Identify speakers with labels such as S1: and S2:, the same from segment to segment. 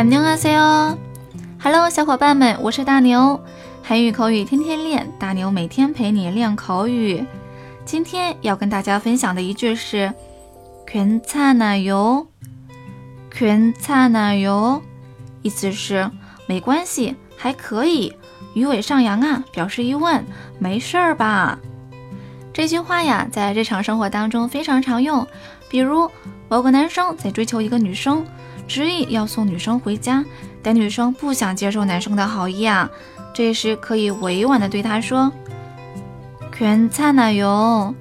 S1: 안녕하세요，Hello，小伙伴们，我是大牛，韩语口语天天练，大牛每天陪你练口语。今天要跟大家分享的一句是“괜찮아 요”，“괜찮아 요”， 意思是没关系，还可以。鱼尾上扬啊，表示疑问，没事儿吧？这句话呀，在日常生活当中非常常用。比如，某个男生在追求一个女生。 执意要送女生回家，但女生不想接受男生的好意啊。这时可以委婉的对他说：“괜찮아 요，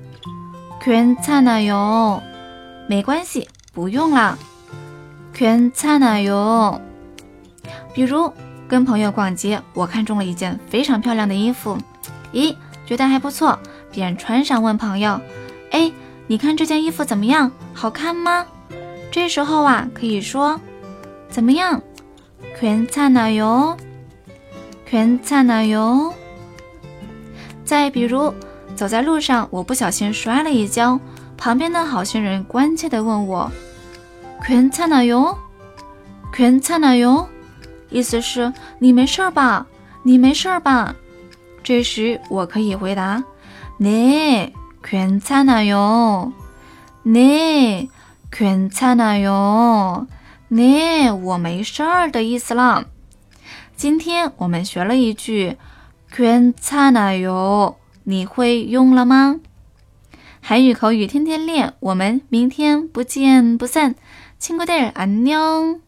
S1: 괜찮아 요， 没关系，不用了。괜찮아 요。 比如跟朋友逛街，我看中了一件非常漂亮的衣服，咦，觉得还不错，便穿上问朋友：“哎，你看这件衣服怎么样？好看吗？” 这时候啊，可以说怎么样？괜찮아 요， 괜찮아 요。 再比如，走在路上，我不小心摔了一跤，旁边的好心人关切地问我：괜찮아 요， 괜찮아 요？ 意思是你没事吧？你没事吧？这时我可以回答：네괜찮아 요， 네。 괜찮아 요， 네， 我没事儿的意思了。今天我们学了一句괜찮아 요， 你会用了吗？韩语口语天天练，我们明天不见不散。친구들안 녕。